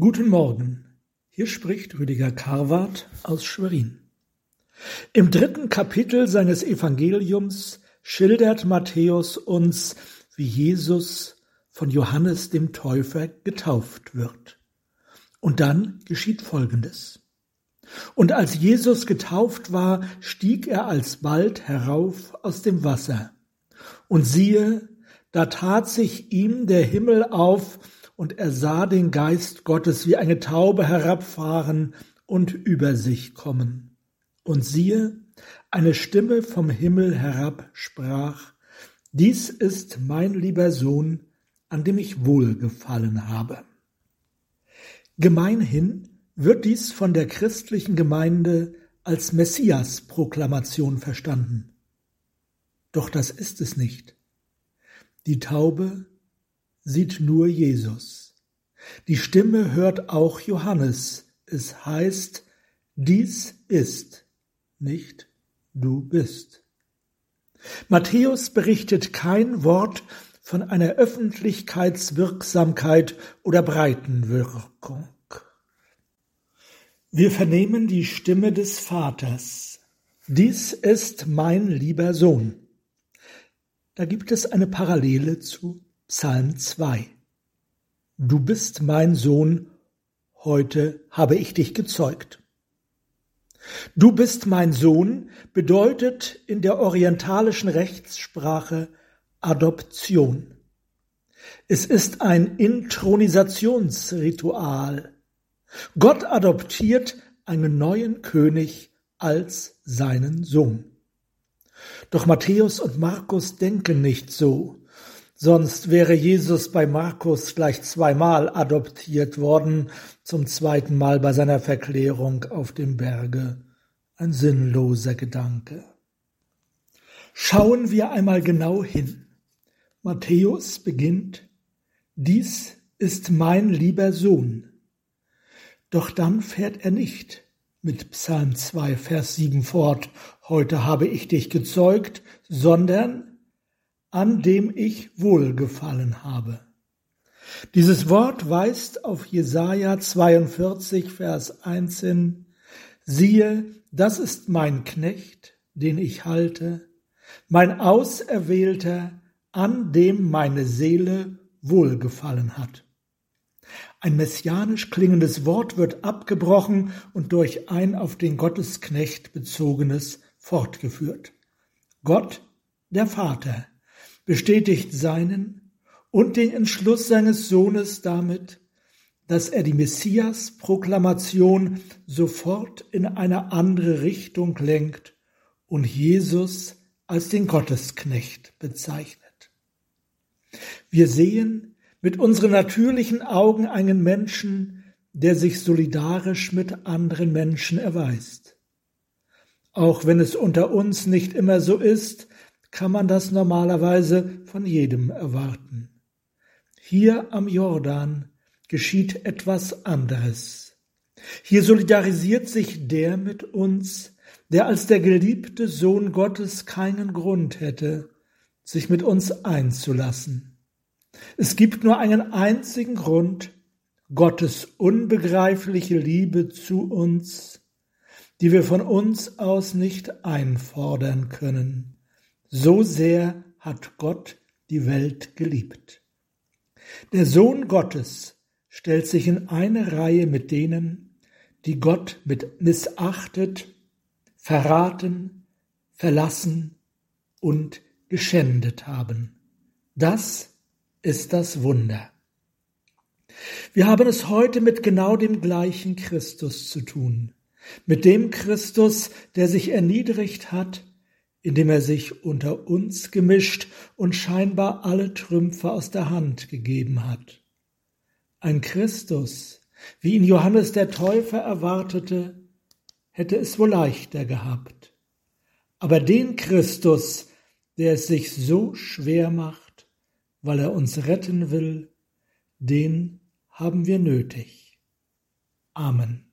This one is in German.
Guten Morgen, hier spricht Rüdiger Karwart aus Schwerin. Im dritten Kapitel seines Evangeliums schildert Matthäus uns, wie Jesus von Johannes dem Täufer getauft wird. Und dann geschieht Folgendes. Und als Jesus getauft war, stieg er alsbald herauf aus dem Wasser. Und siehe, da tat sich ihm der Himmel auf, und er sah den Geist Gottes wie eine Taube herabfahren und über sich kommen. Und siehe, eine Stimme vom Himmel herab sprach, Dies ist mein lieber Sohn, an dem ich wohlgefallen habe. Gemeinhin wird dies von der christlichen Gemeinde als Messias-Proklamation verstanden. Doch das ist es nicht. Die Taube sieht nur Jesus. Die Stimme hört auch Johannes. Es heißt, dies ist, nicht du bist. Matthäus berichtet kein Wort von einer Öffentlichkeitswirksamkeit oder Breitenwirkung. Wir vernehmen die Stimme des Vaters. Dies ist mein lieber Sohn. Da gibt es eine Parallele zu Psalm 2 Du bist mein Sohn, heute habe ich dich gezeugt. Du bist mein Sohn bedeutet in der orientalischen Rechtssprache Adoption. Es ist ein Intronisationsritual. Gott adoptiert einen neuen König als seinen Sohn. Doch Matthäus und Markus denken nicht so. Sonst wäre Jesus bei Markus gleich zweimal adoptiert worden, zum zweiten Mal bei seiner Verklärung auf dem Berge. Ein sinnloser Gedanke. Schauen wir einmal genau hin. Matthäus beginnt, dies ist mein lieber Sohn. Doch dann fährt er nicht mit Psalm 2, Vers 7 fort, heute habe ich dich gezeugt, sondern an dem ich wohlgefallen habe. Dieses Wort weist auf Jesaja 42, Vers 1 hin. Siehe, das ist mein Knecht, den ich halte, mein Auserwählter, an dem meine Seele wohlgefallen hat. Ein messianisch klingendes Wort wird abgebrochen und durch ein auf den Gottesknecht bezogenes fortgeführt. Gott, der Vater, bestätigt seinen und den Entschluss seines Sohnes damit, dass er die Messias-Proklamation sofort in eine andere Richtung lenkt und Jesus als den Gottesknecht bezeichnet. Wir sehen mit unseren natürlichen Augen einen Menschen, der sich solidarisch mit anderen Menschen erweist. Auch wenn es unter uns nicht immer so ist, kann man das normalerweise von jedem erwarten. Hier am Jordan geschieht etwas anderes. Hier solidarisiert sich der mit uns, der als der geliebte Sohn Gottes keinen Grund hätte, sich mit uns einzulassen. Es gibt nur einen einzigen Grund, Gottes unbegreifliche Liebe zu uns, die wir von uns aus nicht einfordern können. So sehr hat Gott die Welt geliebt. Der Sohn Gottes stellt sich in eine Reihe mit denen, die Gott mit missachtet, verraten, verlassen und geschändet haben. Das ist das Wunder. Wir haben es heute mit genau dem gleichen Christus zu tun, mit dem Christus, der sich erniedrigt hat, indem er sich unter uns gemischt und scheinbar alle Trümpfe aus der Hand gegeben hat. Ein Christus, wie ihn Johannes der Täufer erwartete, hätte es wohl leichter gehabt. Aber den Christus, der es sich so schwer macht, weil er uns retten will, den haben wir nötig. Amen.